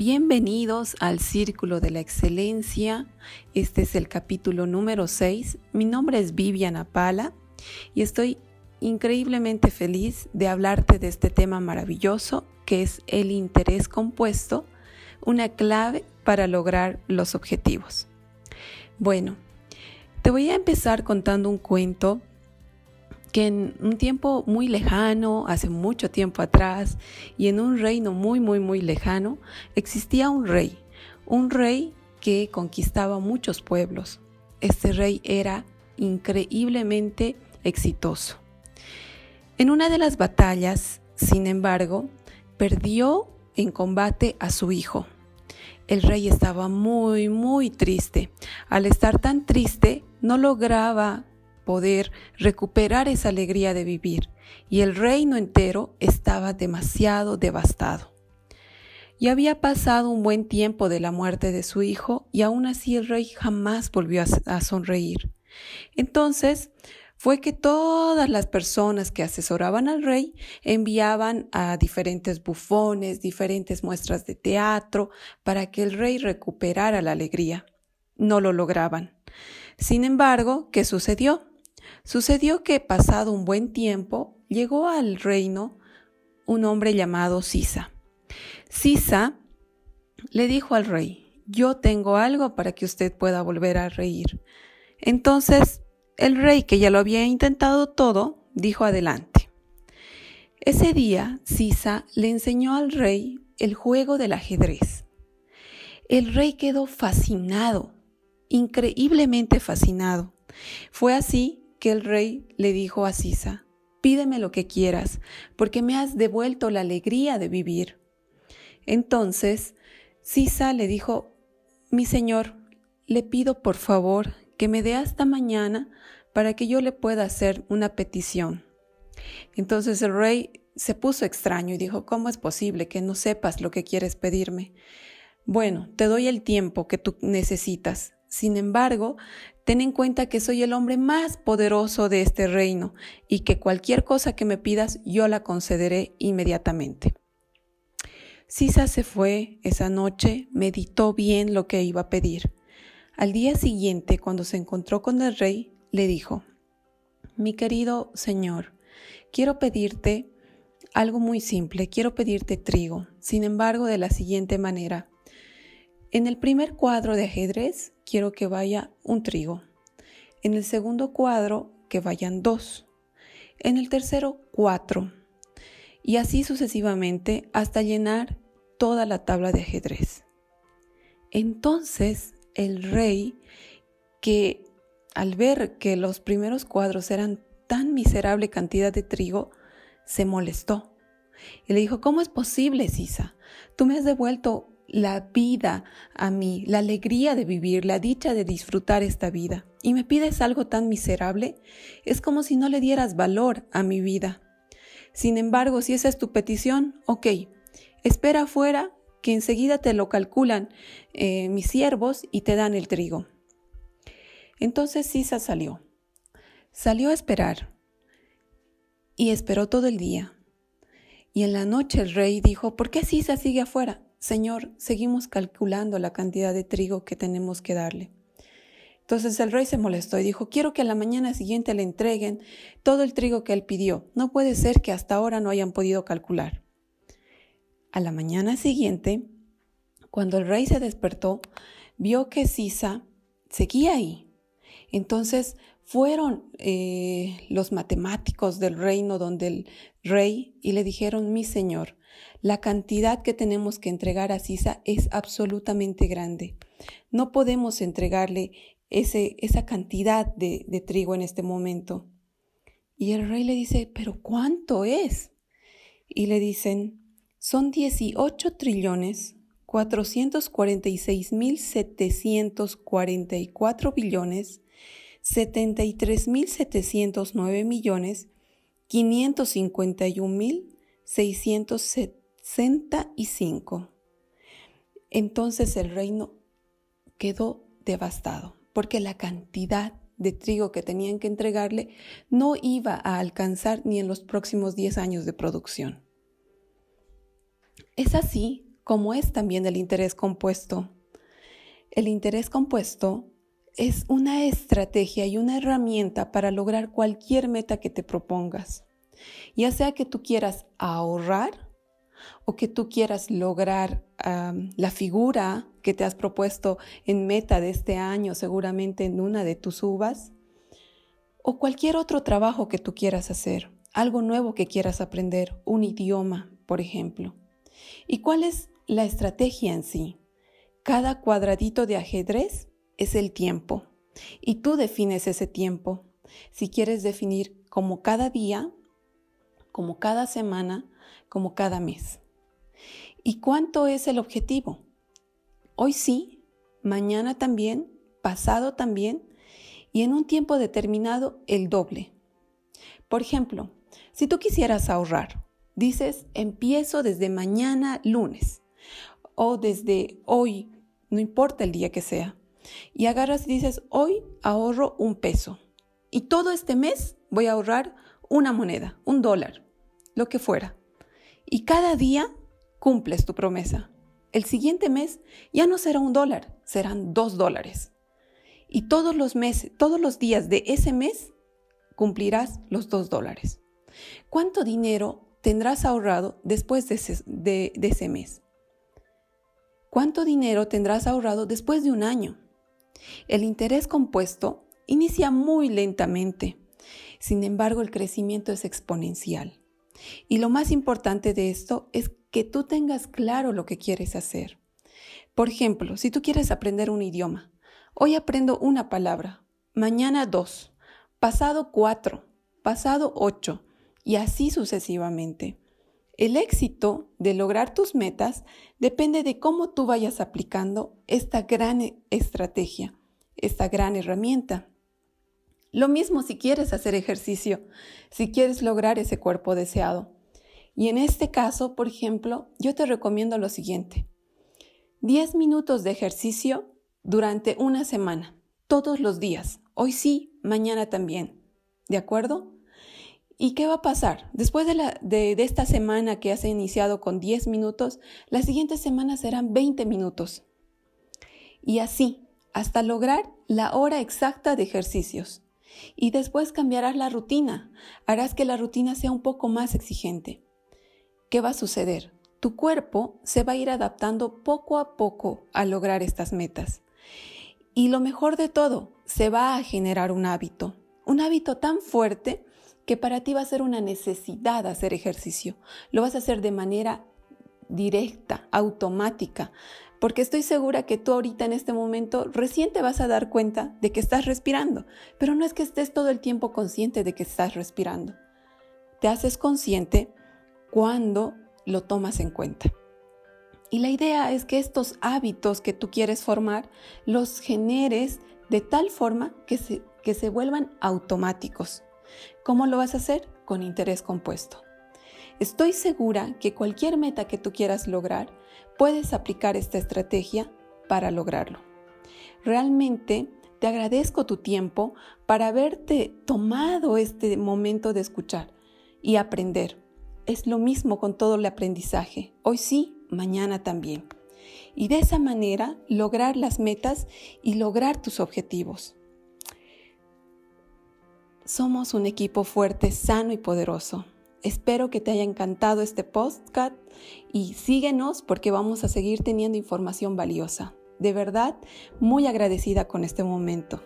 Bienvenidos al Círculo de la Excelencia. Este es el capítulo número 6. Mi nombre es Viviana Pala y estoy increíblemente feliz de hablarte de este tema maravilloso que es el interés compuesto, una clave para lograr los objetivos. Bueno, te voy a empezar contando un cuento que en un tiempo muy lejano, hace mucho tiempo atrás, y en un reino muy, muy, muy lejano, existía un rey, un rey que conquistaba muchos pueblos. Este rey era increíblemente exitoso. En una de las batallas, sin embargo, perdió en combate a su hijo. El rey estaba muy, muy triste. Al estar tan triste, no lograba poder recuperar esa alegría de vivir, y el reino entero estaba demasiado devastado. Y había pasado un buen tiempo de la muerte de su hijo, y aún así el rey jamás volvió a, sonreír. Entonces, fue que todas las personas que asesoraban al rey enviaban a diferentes bufones, diferentes muestras de teatro, para que el rey recuperara la alegría. No lo lograban. Sin embargo, ¿qué sucedió? Sucedió que pasado un buen tiempo llegó al reino un hombre llamado Sisa. Sisa le dijo al rey, yo tengo algo para que usted pueda volver a reír. Entonces el rey, que ya lo había intentado todo, dijo adelante. Ese día Sisa le enseñó al rey el juego del ajedrez. El rey quedó fascinado, increíblemente fascinado. Fue así que el rey le dijo a Sisa, pídeme lo que quieras, porque me has devuelto la alegría de vivir. Entonces, Sisa le dijo, mi señor, le pido por favor que me dé hasta mañana para que yo le pueda hacer una petición. Entonces el rey se puso extraño y dijo, ¿cómo es posible que no sepas lo que quieres pedirme? Bueno, te doy el tiempo que tú necesitas. Sin embargo, ten en cuenta que soy el hombre más poderoso de este reino y que cualquier cosa que me pidas yo la concederé inmediatamente. Sisa se fue esa noche, meditó bien lo que iba a pedir. Al día siguiente, cuando se encontró con el rey, le dijo, Mi querido señor, quiero pedirte algo muy simple, quiero pedirte trigo, sin embargo, de la siguiente manera. En el primer cuadro de ajedrez quiero que vaya un trigo. En el segundo cuadro que vayan dos. En el tercero cuatro. Y así sucesivamente hasta llenar toda la tabla de ajedrez. Entonces el rey, que al ver que los primeros cuadros eran tan miserable cantidad de trigo, se molestó. Y le dijo, ¿cómo es posible, Sisa? Tú me has devuelto la vida a mí, la alegría de vivir, la dicha de disfrutar esta vida. Y me pides algo tan miserable, es como si no le dieras valor a mi vida. Sin embargo, si esa es tu petición, ok, espera afuera que enseguida te lo calculan eh, mis siervos y te dan el trigo. Entonces Sisa salió. Salió a esperar y esperó todo el día. Y en la noche el rey dijo, ¿por qué Sisa sigue afuera? Señor, seguimos calculando la cantidad de trigo que tenemos que darle. Entonces el rey se molestó y dijo, quiero que a la mañana siguiente le entreguen todo el trigo que él pidió. No puede ser que hasta ahora no hayan podido calcular. A la mañana siguiente, cuando el rey se despertó, vio que Sisa seguía ahí. Entonces fueron eh, los matemáticos del reino donde el rey y le dijeron, mi señor, la cantidad que tenemos que entregar a Sisa es absolutamente grande. No podemos entregarle ese, esa cantidad de, de trigo en este momento. Y el rey le dice, pero ¿cuánto es? Y le dicen, son 18 trillones 446 mil 744 billones 73 mil 709 millones 551 mil 665. Entonces el reino quedó devastado porque la cantidad de trigo que tenían que entregarle no iba a alcanzar ni en los próximos 10 años de producción. Es así como es también el interés compuesto. El interés compuesto es una estrategia y una herramienta para lograr cualquier meta que te propongas. Ya sea que tú quieras ahorrar o que tú quieras lograr la figura que te has propuesto en meta de este año, seguramente en una de tus uvas, o cualquier otro trabajo que tú quieras hacer, algo nuevo que quieras aprender, un idioma, por ejemplo. ¿Y cuál es la estrategia en sí? Cada cuadradito de ajedrez es el tiempo y tú defines ese tiempo. Si quieres definir como cada día, como cada semana, como cada mes. ¿Y cuánto es el objetivo? Hoy sí, mañana también, pasado también y en un tiempo determinado el doble. Por ejemplo, si tú quisieras ahorrar, dices empiezo desde mañana lunes o desde hoy, no importa el día que sea, y agarras y dices hoy ahorro un peso y todo este mes voy a ahorrar una moneda, un dólar, lo que fuera. Y cada día cumples tu promesa. El siguiente mes ya no será un dólar, serán dos dólares. Y todos los meses, todos los días de ese mes cumplirás los dos dólares. ¿Cuánto dinero tendrás ahorrado después de ese, de ese mes? ¿Cuánto dinero tendrás ahorrado después de un año? El interés compuesto inicia muy lentamente. Sin embargo, el crecimiento es exponencial. Y lo más importante de esto es que tú tengas claro lo que quieres hacer. Por ejemplo, si tú quieres aprender un idioma, hoy aprendo una palabra, mañana dos, pasado cuatro, pasado ocho, y así sucesivamente. El éxito de lograr tus metas depende de cómo tú vayas aplicando esta gran estrategia, esta gran herramienta. Lo mismo si quieres hacer ejercicio, si quieres lograr ese cuerpo deseado. Y en este caso, por ejemplo, yo te recomiendo lo siguiente. 10 minutos de ejercicio durante una semana, todos los días. Hoy sí, mañana también. ¿De acuerdo? ¿Y qué va a pasar? Después de, de esta semana que has iniciado con 10 minutos, la siguiente semana serán 20 minutos. Y así, hasta lograr la hora exacta de ejercicios. Y después cambiarás la rutina, harás que la rutina sea un poco más exigente. ¿Qué va a suceder? Tu cuerpo se va a ir adaptando poco a poco a lograr estas metas. Y lo mejor de todo, se va a generar un hábito, un hábito tan fuerte que para ti va a ser una necesidad hacer ejercicio. Lo vas a hacer de manera directa, automática, porque estoy segura que tú ahorita en este momento recién te vas a dar cuenta de que estás respirando, pero no es que estés todo el tiempo consciente de que estás respirando. Te haces consciente cuando lo tomas en cuenta. Y la idea es que estos hábitos que tú quieres formar los generes de tal forma que se, que se vuelvan automáticos. ¿Cómo lo vas a hacer? Con interés compuesto. Estoy segura que cualquier meta que tú quieras lograr, puedes aplicar esta estrategia para lograrlo. Realmente te agradezco tu tiempo para haberte tomado este momento de escuchar y aprender. Es lo mismo con todo el aprendizaje. Hoy sí, mañana también. Y de esa manera lograr las metas y lograr tus objetivos. Somos un equipo fuerte, sano y poderoso. Espero que te haya encantado este podcast y síguenos porque vamos a seguir teniendo información valiosa. De verdad, muy agradecida con este momento.